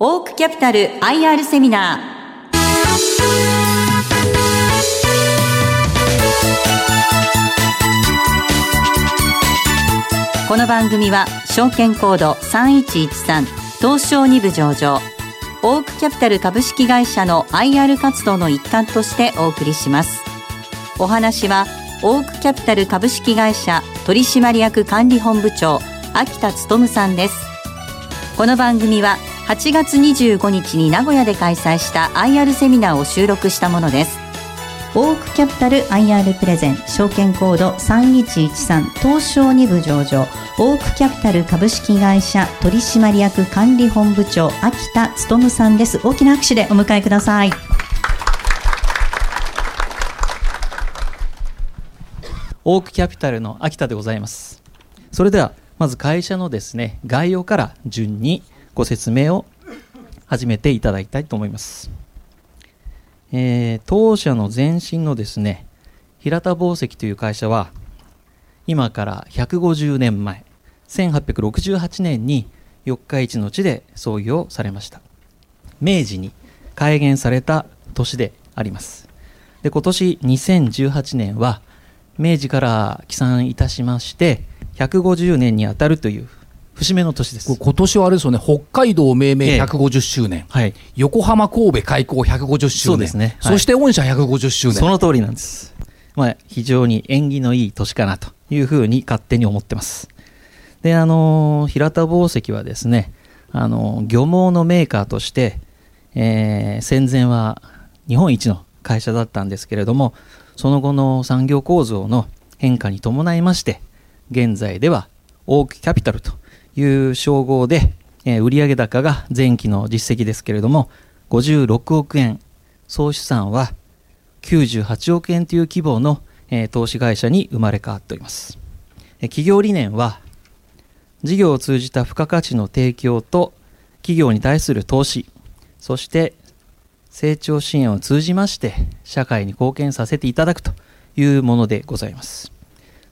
オークキャピタル IR セミナー。この番組は証券コード3113東証2部上場。オークキャピタル株式会社の IR 活動の一環としてお送りします。お話はオークキャピタル株式会社取締役管理本部長秋田努さんです。この番組は8月25日に名古屋で開催した IR セミナーを収録したものです。オークキャピタル IR プレゼン証券コード3113東証2部上場。オークキャピタル株式会社取締役管理本部長秋田努さんです。大きな拍手でお迎えください。オークキャピタルの秋田でございます。それではまず会社のですね概要から順にご説明を始めていただきたいと思います。えー、当社の前身のですね平田紡績という会社は今から150年前1868年に四日市の地で創業されました。明治に改元された年であります。で今年2018年は明治から起算いたしまして150年にあたるという節目の年です。今年はあれですよね。北海道命名150周年、ええ、はい、横浜神戸開港150周年。そうですね、はい、そして御社150周年。その通りなんです、まあ、非常に縁起のいい年かなというふうに勝手に思ってます。であの平田紡績はですねあの漁網のメーカーとして、えー、戦前は日本一の会社だったんですけれどもその後の産業構造の変化に伴いまして現在ではオークキャピタルという称号で、えー、売上高が前期の実績ですけれども、56億円、総資産は98億円という規模の、えー、投資会社に生まれ変わっております。えー、企業理念は、事業を通じた付加価値の提供と企業に対する投資、そして成長支援を通じまして社会に貢献させていただくというものでございます。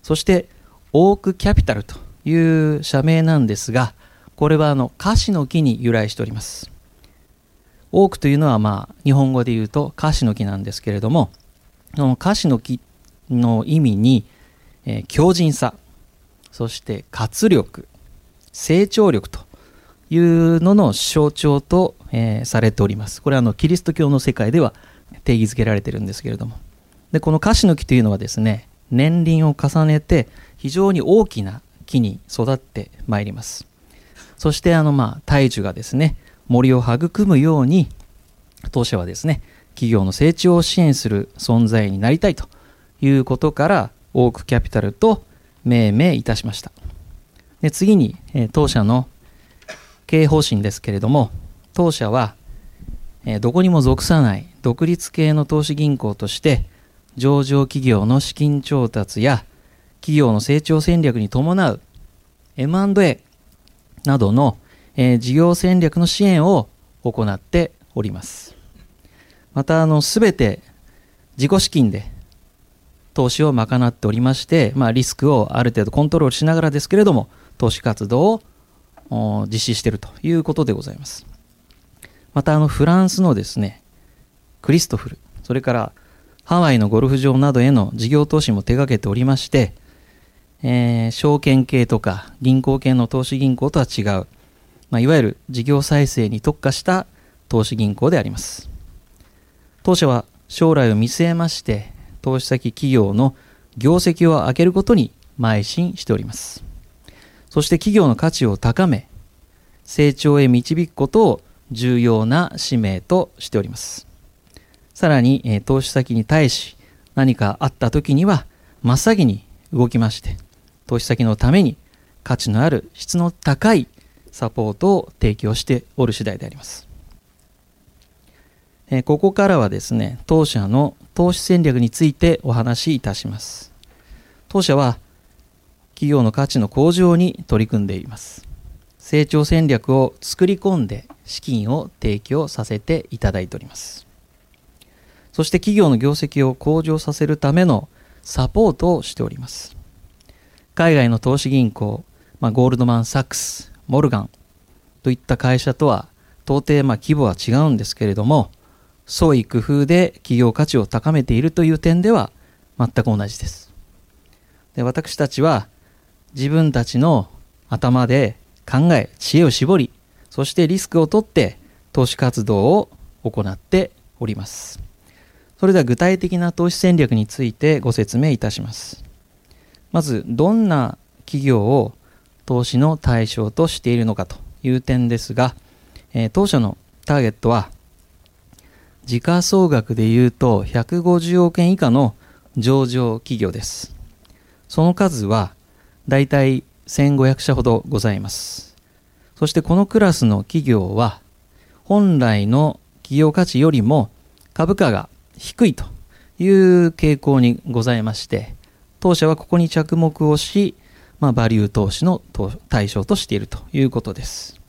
そして、オークキャピタルという社名なんですが、これはあのカシの木に由来しております。多くというのはまあ日本語で言うとカシの木なんですけれども、そのカシの木の意味に、えー、強靭さ、そして活力、成長力というのの象徴と、えー、されております。これはあのキリスト教の世界では定義づけられてるんですけれども。で、このカシの木というのはですね、年輪を重ねて非常に大きな木に育ってまいります。そしてあのまあ大樹がですね森を育むように当社はですね企業の成長を支援する存在になりたいということからオークキャピタルと命名いたしました。で次に、え当社の経営方針ですけれども当社は、えどこにも属さない独立系の投資銀行として上場企業の資金調達や企業の成長戦略に伴う M&A などの、えー、事業戦略の支援を行っております。また、あの、すべて自己資金で投資を賄っておりまして、まあ、リスクをある程度コントロールしながらですけれども、投資活動を実施しているということでございます。また、あの、フランスのですね、クリストフル、それからハワイのゴルフ場などへの事業投資も手掛けておりまして、えー、証券系とか銀行系の投資銀行とは違う、まあ、いわゆる事業再生に特化した投資銀行であります。当社は将来を見据えまして、投資先企業の業績を上げることに邁進しております。そして企業の価値を高め、成長へ導くことを重要な使命としております。さらに、え投資先に対し何かあった時には真っ先に動きまして、投資先のために価値のある質の高いサポートを提供しておる次第であります。えここからはですね、当社の投資戦略についてお話しいたします。当社は企業の価値の向上に取り組んでいます。成長戦略を作り込んで資金を提供させていただいております。そして企業の業績を向上させるためのサポートをしております。海外の投資銀行、まあ、ゴールドマン・サックス、モルガンといった会社とは到底まあ規模は違うんですけれども創意工夫で企業価値を高めているという点では全く同じです。で私たちは自分たちの頭で考え知恵を絞りそしてリスクを取って投資活動を行っております。それでは具体的な投資戦略についてご説明いたします。まずどんな企業を投資の対象としているのかという点ですが、えー、当社のターゲットは時価総額でいうと150億円以下の上場企業です。その数はだいたい1500社ほどございます。そしてこのクラスの企業は本来の企業価値よりも株価が低いという傾向にございまして、当社はここに着目をし、まあ、バリュー投資の対象としているということです。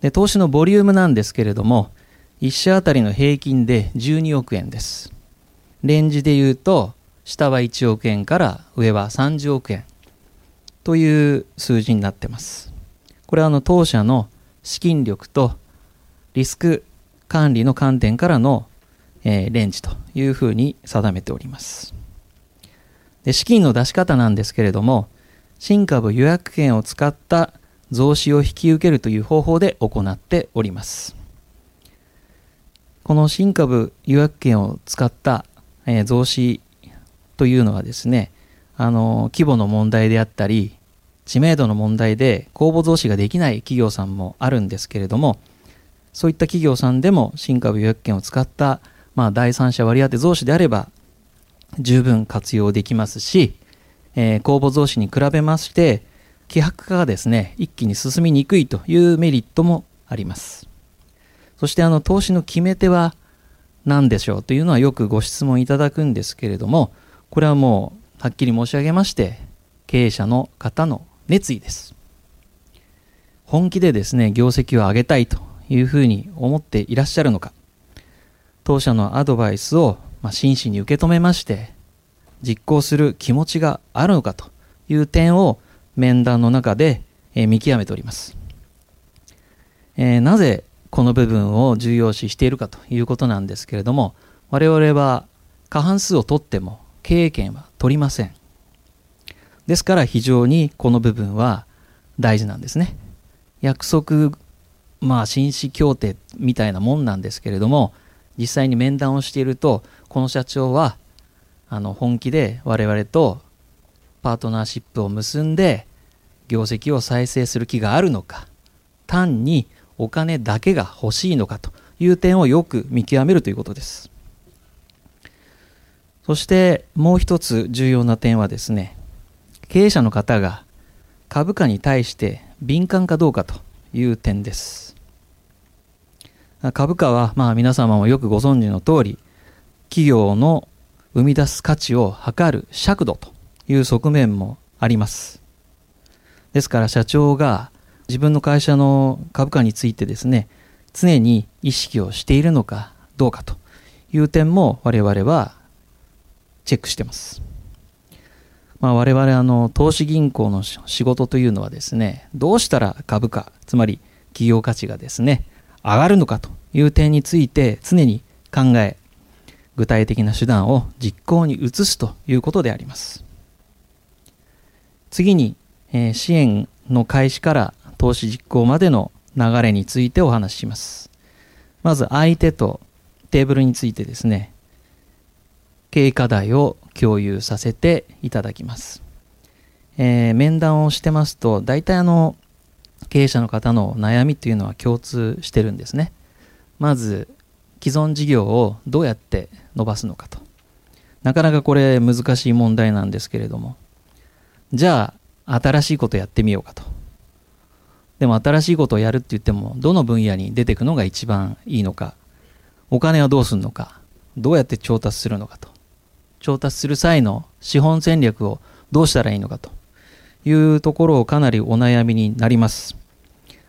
で投資のボリュームなんですけれども、1社あたりの平均で12億円です。レンジで言うと、下は1億円から上は30億円という数字になってます。これはあの当社の資金力とリスク管理の観点からの、えー、レンジというふうに定めております。で資金の出し方なんですけれども、新株予約権を使った増資を引き受けるという方法で行っております。この新株予約権を使った、えー、増資というのはですね、あの、規模の問題であったり、知名度の問題で公募増資ができない企業さんもあるんですけれども、そういった企業さんでも新株予約権を使った、まあ、第三者割当増資であれば十分活用できますし、えー、公募増資に比べまして、希薄化がですね、一気に進みにくいというメリットもあります。そしてあの投資の決め手は何でしょう？というのはよくご質問いただくんですけれども、これはもうはっきり申し上げまして、経営者の方の熱意です。本気でですね、業績を上げたいというふうに思っていらっしゃるのか、当社のアドバイスをまあ真摯に受け止めまして、実行する気持ちがあるのかという点を面談の中でえ見極めております。えー、なぜこの部分を重要視しているかということなんですけれども我々は過半数を取っても経営権は取りませんですから非常にこの部分は大事なんですね約束まあ紳士協定みたいなもんなんですけれども実際に面談をしているとこの社長はあの本気で我々とパートナーシップを結んで業績を再生する気があるのか単にお金だけが欲しいのかという点をよく見極めるということです。そしてもう一つ重要な点はですね、経営者の方が株価に対して敏感かどうかという点です。株価はまあ皆様もよくご存知の通り、企業の生み出す価値を測る尺度という側面もあります。ですから社長が自分の会社の株価についてですね、常に意識をしているのかどうかという点も我々はチェックしてます。まあ、我々あの投資銀行の仕事というのはですね、どうしたら株価、つまり企業価値がですね、上がるのかという点について常に考え、具体的な手段を実行に移すということであります。次に、えー、支援の開始から投資実行までの流れについてお話しします。まず相手とテーブルについてですね、経営課題を共有させていただきます。えー、面談をしてますと、大体あの、経営者の方の悩みというのは共通してるんですね。まず、既存事業をどうやって伸ばすのかと。なかなかこれ難しい問題なんですけれども、じゃあ、新しいことやってみようかと。でも新しいことをやるって言っても、どの分野に出てくのが一番いいのか、お金はどうするのか、どうやって調達するのかと。調達する際の資本戦略をどうしたらいいのかというところをかなりお悩みになります。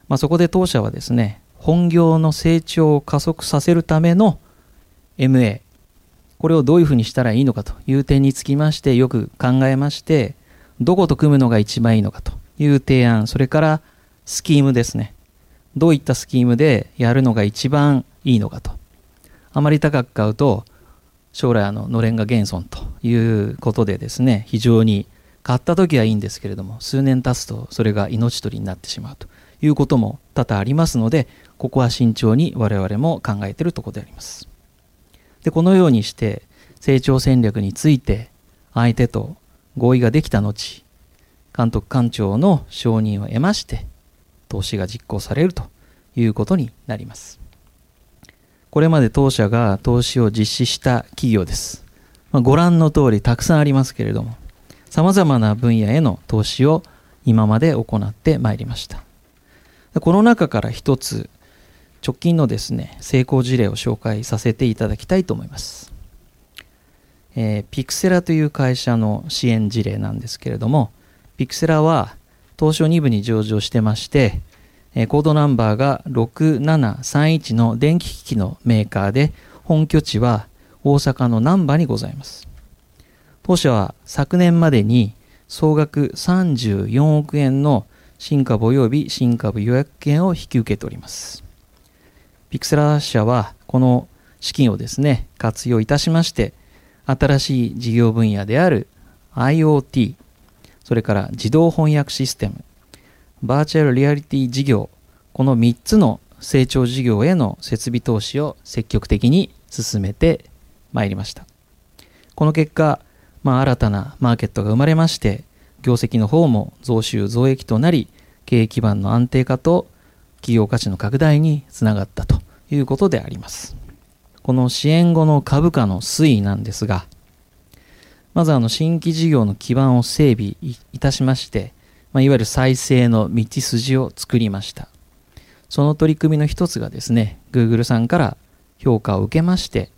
まあ、そこで当社はですね、本業の成長を加速させるための MA、これをどういうふうにしたらいいのかという点につきましてよく考えまして、どこと組むのが一番いいのかという提案、それからスキームですね。どういったスキームでやるのが一番いいのかと。あまり高く買うと将来あののれんが減損ということでですね非常に買った時はいいんですけれども数年経つとそれが命取りになってしまうと。いうことも多々ありますのでここは慎重に我々も考えているところであります。でこのようにして成長戦略について相手と合意ができた後監督官庁の承認を得まして投資が実行されるということになります。これまで当社が投資を実施した企業です、まあ、ご覧の通りたくさんありますけれども様々な分野への投資を今まで行ってまいりました。この中から一つ直近のですね成功事例を紹介させていただきたいと思います、えー、ピクセラという会社の支援事例なんですけれどもピクセラは東証2部に上場してましてコードナンバーが6731の電気機器のメーカーで本拠地は大阪の難波にございます。当社は昨年までに総額34億円の新株及び新株予約権を引き受けておりますピクセラ社はこの資金をですね、活用いたしまして、新しい事業分野である IoT、それから自動翻訳システム、バーチャルリアリティ事業、この3つの成長事業への設備投資を積極的に進めてまいりました。この結果、まあ、新たなマーケットが生まれまして、業績の方も増収増益となり、経営基盤の安定化と企業価値の拡大につながったということであります。この支援後の株価の推移なんですが、まずあの新規事業の基盤を整備いたしまして、まあ、いわゆる再生の道筋を作りました。その取り組みの一つがですね、Google さんから評価を受けまして、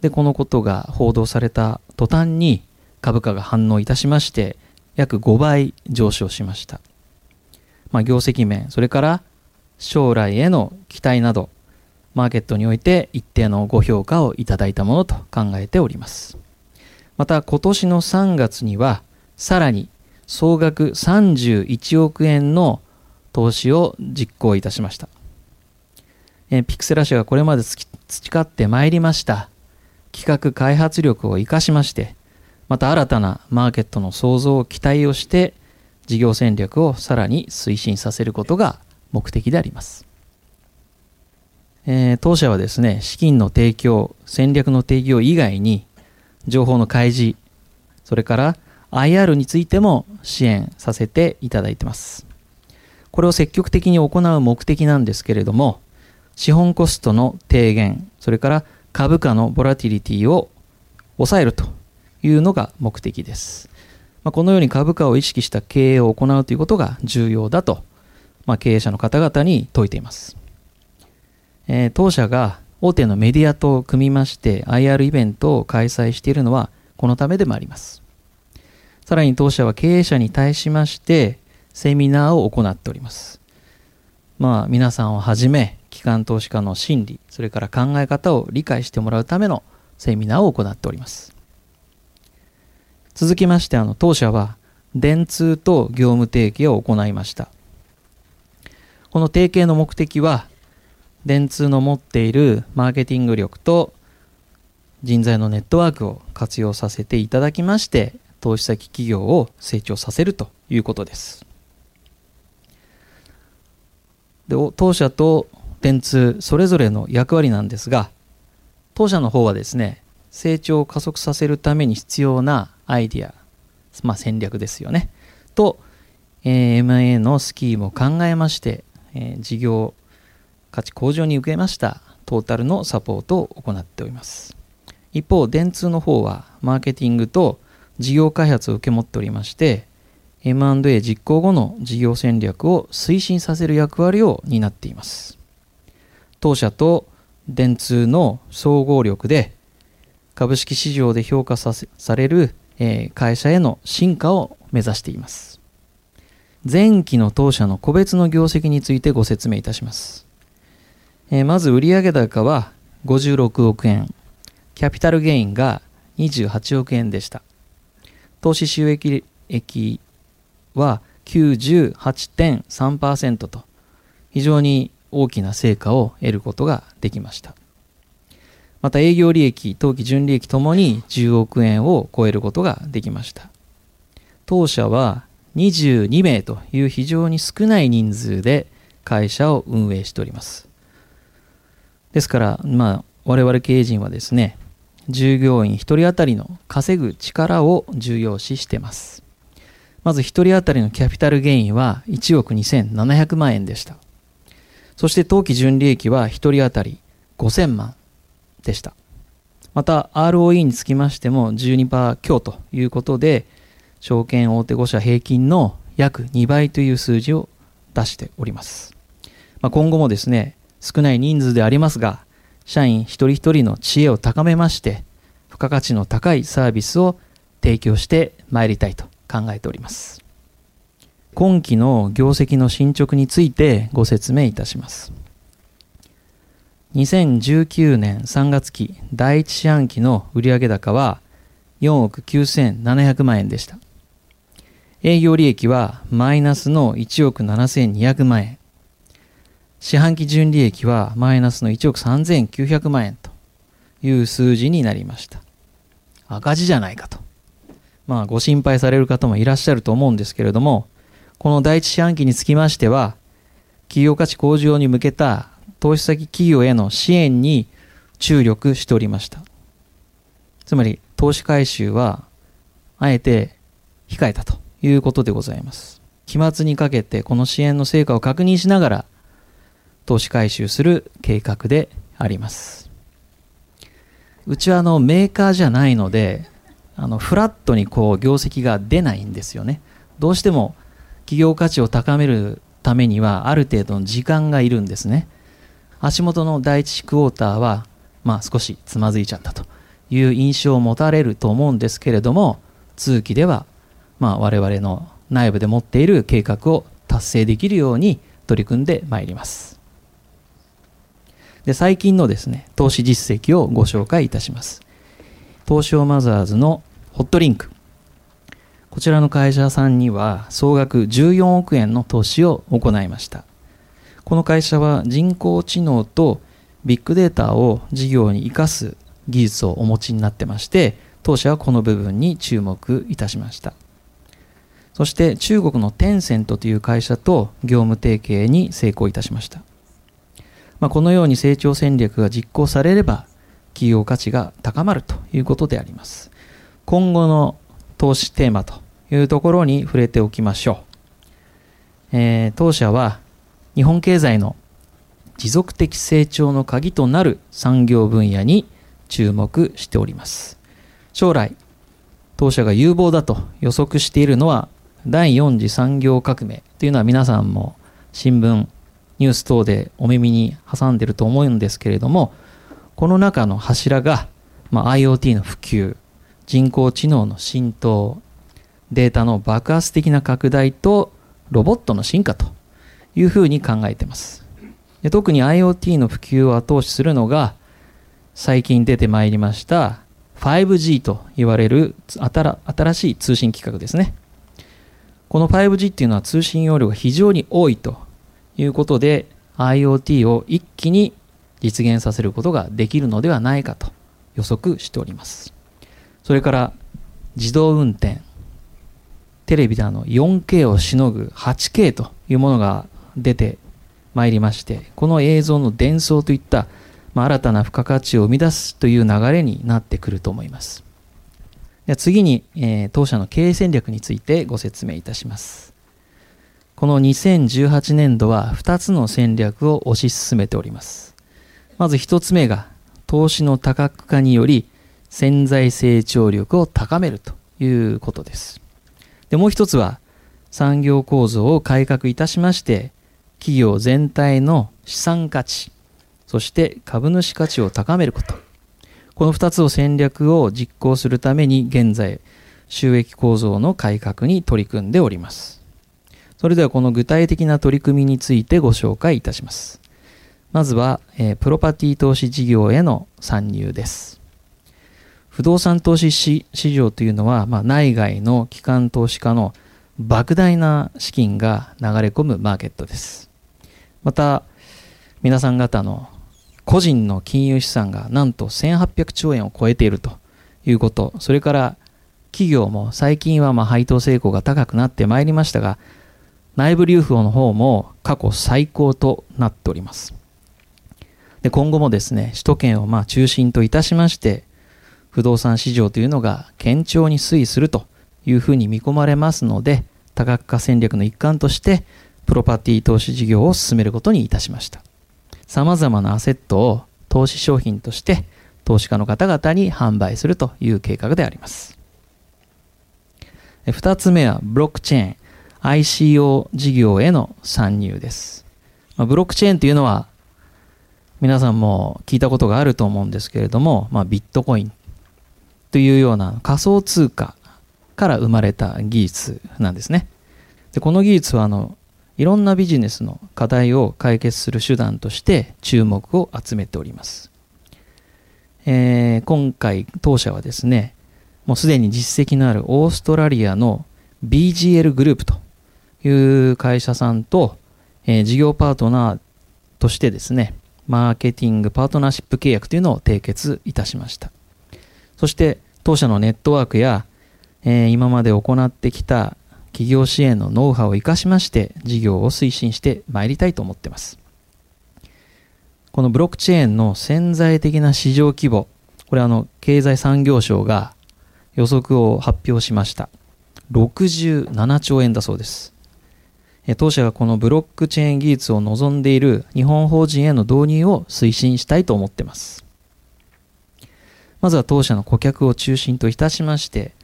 で、このことが報道された途端に株価が反応いたしまして、約5倍上昇しました。まあ、業績面、それから将来への期待など、マーケットにおいて一定のご評価をいただいたものと考えております。また今年の3月にはさらに総額31億円の投資を実行いたしました。えピクセラ社がこれまで培ってまいりました企画開発力を生かしまして、また新たなマーケットの創造を期待をして事業戦略をさらに推進させることが目的であります。えー、当社はですね、資金の提供、戦略の提供以外に、情報の開示、それから IR についても支援させていただいてます。これを積極的に行う目的なんですけれども、資本コストの低減、それから株価のボラティリティを抑えるというのが目的です。まあ、このように株価を意識した経営を行うということが重要だとまあ、経営者の方々に説いています。えー、当社が大手のメディアと組みまして IR イベントを開催しているのはこのためでもあります。さらに当社は経営者に対しましてセミナーを行っております。まあ皆さんをはじめ機関投資家の心理、それから考え方を理解してもらうためのセミナーを行っております。続きましてあの当社は電通と業務提携を行いました。この提携の目的は、電通の持っているマーケティング力と人材のネットワークを活用させていただきまして、投資先企業を成長させるということです。で当社と電通それぞれの役割なんですが、当社の方はですね、成長を加速させるために必要なアイディア、まあ、戦略ですよね。と、えー、M&A のスキームを考えまして、えー、事業価値向上に受けましたトータルのサポートを行っております。一方、電通の方はマーケティングと事業開発を受け持っておりまして、M&A 実行後の事業戦略を推進させる役割を担っています。当社と電通の総合力で株式市場で評価さされる、え、会社への進化を目指しています。前期の当社の個別の業績についてご説明いたします。え、まず売上高は56億円、キャピタルゲインが28億円でした。投資収益益は98.3%と非常に大きな成果を得ることができましたまた営業利益当期純利益ともに10億円を超えることができました。当社は22名という非常に少ない人数で会社を運営しております。ですからまあ我々経営陣はですね従業員1人当たりの稼ぐ力を重要視しています。まず1人当たりのキャピタルゲインは1億2700万円でした。そして当期純利益は1人当たり5000万。でした。また ROE につきましても12%強ということで証券大手5社平均の約2倍という数字を出しております、まあ、今後もですね少ない人数でありますが社員一人一人の知恵を高めまして付加価値の高いサービスを提供してまいりたいと考えております。今期の業績の進捗についてご説明いたします。2019年3月期第1四半期の売上高は4億9700万円でした営業利益はマイナスの1億7200万円。四半期純利益はマイナスの1億3900万円という数字になりました。赤字じゃないかと。まあご心配される方もいらっしゃると思うんですけれども、この第一四半期につきましては、企業価値向上に向けた投資先企業への支援に注力しておりました。つまり投資回収はあえて控えたということでございます。期末にかけてこの支援の成果を確認しながら投資回収する計画であります。うちはあのメーカーじゃないので、あのフラットにこう業績が出ないんですよね。どうしても企業価値を高めるためにはある程度の時間がいるんですね。足元の第一クォーターは、まあ少しつまずいちゃったという印象を持たれると思うんですけれども、通期ではまあ、我々の内部で持っている計画を達成できるように取り組んでまいります。で最近のですね、投資実績をご紹介いたします。東証マザーズのホットリンク。こちらの会社さんには総額14億円の投資を行いました。この会社は人工知能とビッグデータを事業に生かす技術をお持ちになってまして、当社はこの部分に注目いたしました。そして中国のテンセントという会社と業務提携に成功いたしました。まあ、このように成長戦略が実行されれば企業価値が高まるということであります。今後の投資テーマというところに触れておきましょう。えー、当社は日本経済の持続的成長の鍵となる産業分野に注目しております。将来、当社が有望だと予測しているのは第4次産業革命というのは皆さんも新聞、ニュース等でお耳に挟んでると思うんですけれども、この中の柱が、まあ、IoT の普及、人工知能の浸透、データの爆発的な拡大とロボットの進化というふうに考えてます。で特に IoT の普及を後押しするのが最近出てまいりました 5G と言われる新しい通信規格ですね。この 5G っていうのは通信容量が非常に多いということで IoT を一気に実現させることができるのではないかと予測しております。それから自動運転、テレビであの 4K をしのぐ 8K というものが出てまいりまして、この映像の伝送といった、まあ、新たな付加価値を生み出すという流れになってくると思います。では次に、えー、当社の経営戦略についてご説明いたします。この2018年度は2つの戦略を推し進めております。まず1つ目が投資の多角化により潜在成長力を高めるということです。でもう1つは産業構造を改革いたしまして企業全体の資産価値そして株主価値を高めることこの2つを戦略を実行するために現在収益構造の改革に取り組んでおります。それではこの具体的な取り組みについてご紹介いたします。まずは、えー、プロパティ投資事業への参入です。不動産投資市場というのは、まあ、内外の機関投資家の莫大な資金が流れ込むマーケットです。また、皆さん方の個人の金融資産がなんと1800兆円を超えているということ、それから企業も最近はま配当成功が高くなってまいりましたが、内部留保の方も過去最高となっております。で今後もですね、首都圏をま中心といたしまして、不動産市場というのが堅調に推移するというふうに見込まれますので、多角化戦略の一環として、プロパティ投資事業を進めることにいたしました。様々なアセットを投資商品として投資家の方々に販売するという計画であります。二つ目はブロックチェーン ICO 事業への参入です。まブロックチェーンというのは皆さんも聞いたことがあると思うんですけれども、まあ、ビットコインというような仮想通貨から生まれた技術なんですね。でこの技術はあのいろんなビジネスの課題を解決する手段として注目を集めております。えー、今回当社はですね、もうすでに実績のあるオーストラリアの BGL グループという会社さんと、えー、事業パートナーとしてですね、マーケティングパートナーシップ契約というのを締結いたしました。そして当社のネットワークや、えー、今まで行ってきた企業支援のノウハウを生かしまして事業を推進してまいりたいと思ってます。このブロックチェーンの潜在的な市場規模、これあの経済産業省が予測を発表しました。67兆円だそうです。当社がこのブロックチェーン技術を望んでいる日本法人への導入を推進したいと思ってます。まずは当社の顧客を中心といたしまして、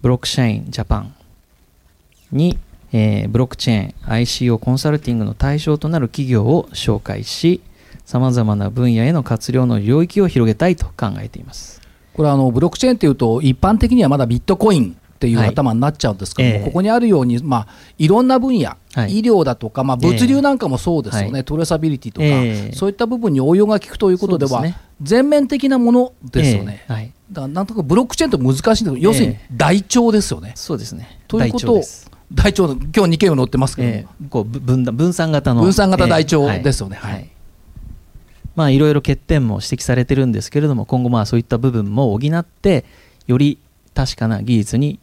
ブロックシャインジャパンに、えー、ブロックチェーン ICO コンサルティングの対象となる企業を紹介し、様々な分野への活用の領域を広げたいと考えています。これあのブロックチェーンというと一般的にはまだビットコインっていう頭になっちゃうんですけども、はいここにあるように、まあ、いろんな分野、はい、医療だとか、まあ、物流なんかもそうですよね、トレーサビリティとか、えー、そういった部分に応用が効くということでは、ね、全面的なものですよね。はい、だからなんとかブロックチェーンって難しいんだけど、要するに台帳ですよね。そうですね。ということを台帳今日2件を載ってますけど、えー、こう分分散型の分散型台帳ですよね。はいまあ、いろいろ欠点も指摘されてるんですけれども、今後まあそういった部分も補って、より確かな技術に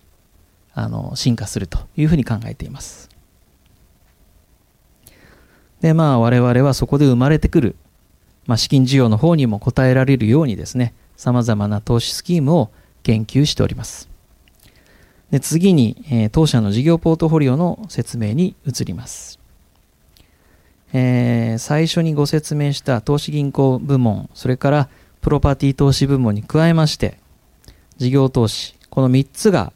あの進化するというふうに考えています。で、まあ我々はそこで生まれてくる、まあ、資金需要の方にも応えられるようにですね、様々な投資スキームを研究しております。で次に、えー、当社の事業ポートフォリオの説明に移ります。えー、最初にご説明した投資銀行部門、それからプロパティ投資部門に加えまして、事業投資、この3つが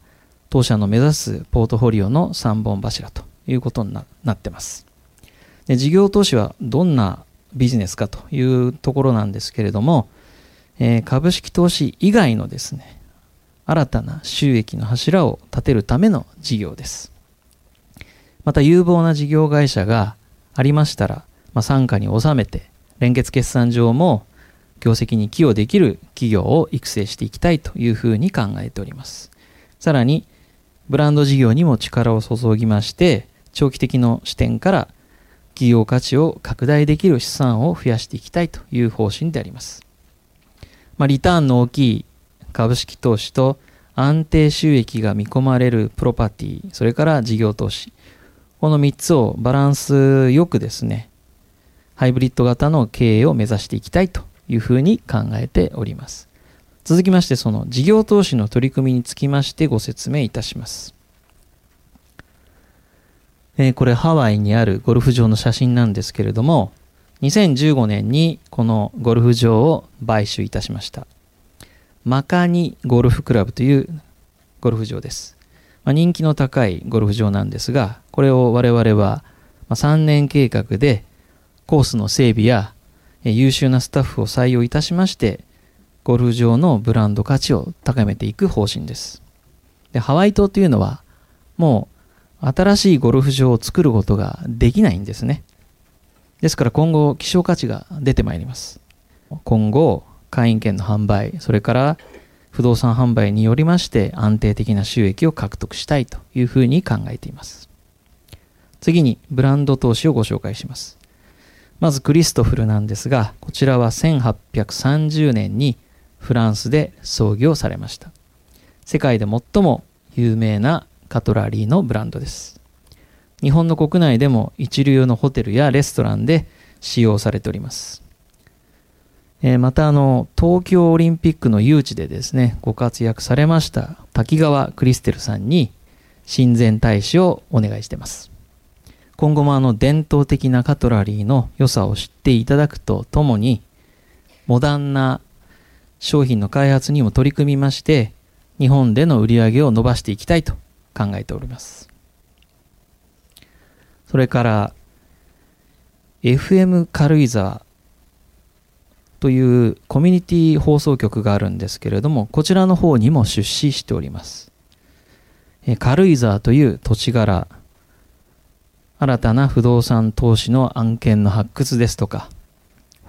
当社の目指すポートフォリオの3本柱ということになってます。で事業投資はどんなビジネスかというところなんですけれども、えー、株式投資以外のですね、新たな収益の柱を立てるための事業です。また有望な事業会社がありましたら、まあ、傘下に収めて、連結決算上も業績に寄与できる企業を育成していきたいというふうに考えております。さらに、ブランド事業にも力を注ぎまして、長期的の視点から企業価値を拡大できる資産を増やしていきたいという方針であります。まあ、リターンの大きい株式投資と安定収益が見込まれるプロパティ、それから事業投資、この3つをバランスよくですね、ハイブリッド型の経営を目指していきたいというふうに考えております。続きまして、その事業投資の取り組みにつきましてご説明いたします。えー、これハワイにあるゴルフ場の写真なんですけれども、2015年にこのゴルフ場を買収いたしました。マカニゴルフクラブというゴルフ場です。まあ、人気の高いゴルフ場なんですが、これを我々は3年計画でコースの整備や優秀なスタッフを採用いたしまして、ゴルフ場のブランド価値を高めていく方針です。でハワイ島というのは、もう新しいゴルフ場を作ることができないんですね。ですから今後、希少価値が出てまいります。今後、会員権の販売、それから不動産販売によりまして安定的な収益を獲得したいというふうに考えています。次にブランド投資をご紹介します。まずクリストフルなんですがこちらは1830年にフランスで創業されました世界で最も有名なカトラリーのブランドです日本の国内でも一流のホテルやレストランで使用されておりますえまたあの東京オリンピックの誘致でですねご活躍されました滝川クリステルさんに親善大使をお願いしてます。今後もあの伝統的なカトラリーの良さを知っていただくとともにモダンな商品の開発にも取り組みまして日本での売り上げを伸ばしていきたいと考えております。それから FM 軽井沢というコミュニティ放送局があるんですけれどもこちらの方にも出資しております軽井沢という土地柄新たな不動産投資の案件の発掘ですとか、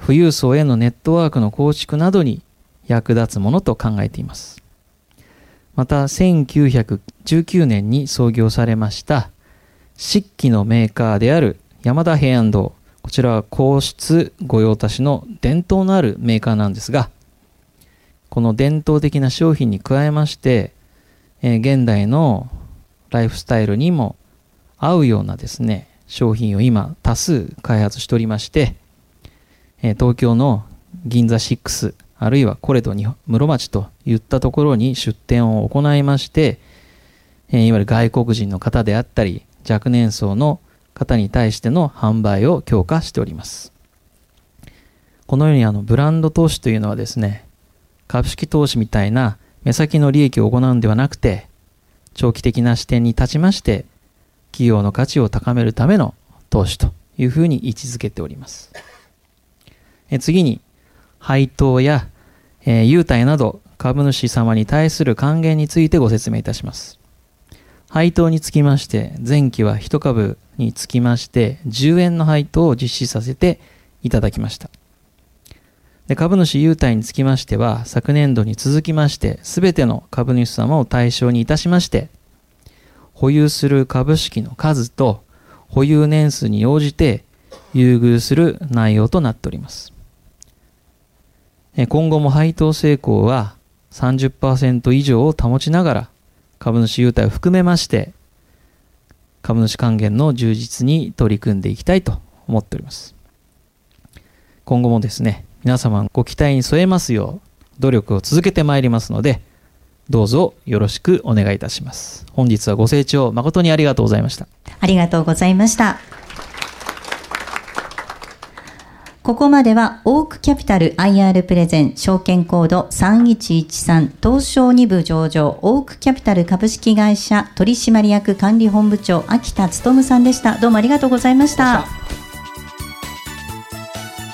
富裕層へのネットワークの構築などに役立つものと考えています。また、1919年に創業されました漆器のメーカーである山田平安堂。こちらは皇室御用達の伝統のあるメーカーなんですが、この伝統的な商品に加えまして、えー、現代のライフスタイルにも合うようなですね、商品を今多数開発しておりまして、え東京の銀座6、あるいはコレドに室町といったところに出店を行いまして、えいわゆる外国人の方であったり、若年層の方に対しての販売を強化しております。このようにあのブランド投資というのはですね、株式投資みたいな目先の利益を行うんではなくて、長期的な視点に立ちまして、企業の価値を高めるための投資というふうに位置づけております。え次に、配当や、えー、優待など株主様に対する還元についてご説明いたします。配当につきまして、前期は1株につきまして10円の配当を実施させていただきました。で株主優待につきましては、昨年度に続きまして、すべての株主様を対象にいたしまして、保有する株式の数と保有年数に応じて優遇する内容となっております。今後も配当成功は30%以上を保ちながら株主優待を含めまして株主還元の充実に取り組んでいきたいと思っております。今後もですね、皆様ご期待に添えますよう努力を続けてまいりますので、どうぞよろしくお願いいたします。本日はご清聴誠にありがとうございました。ありがとうございました。ここまでは、オークキャピタル IR プレゼン証券コード3113東証2部上場オークキャピタル株式会社取締役管理本部長秋田努さんでした。どうもありがとうございました。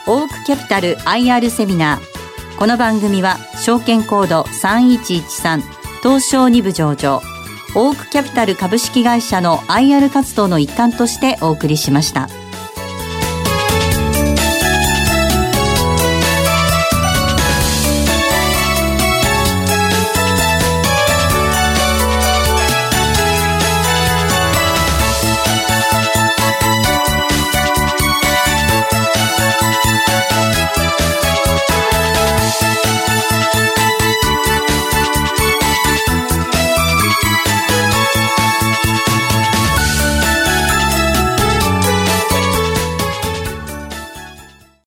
オークキャピタル IR セミナーこの番組は証券コード3113東証2部上場オークキャピタル株式会社の IR 活動の一環としてお送りしました。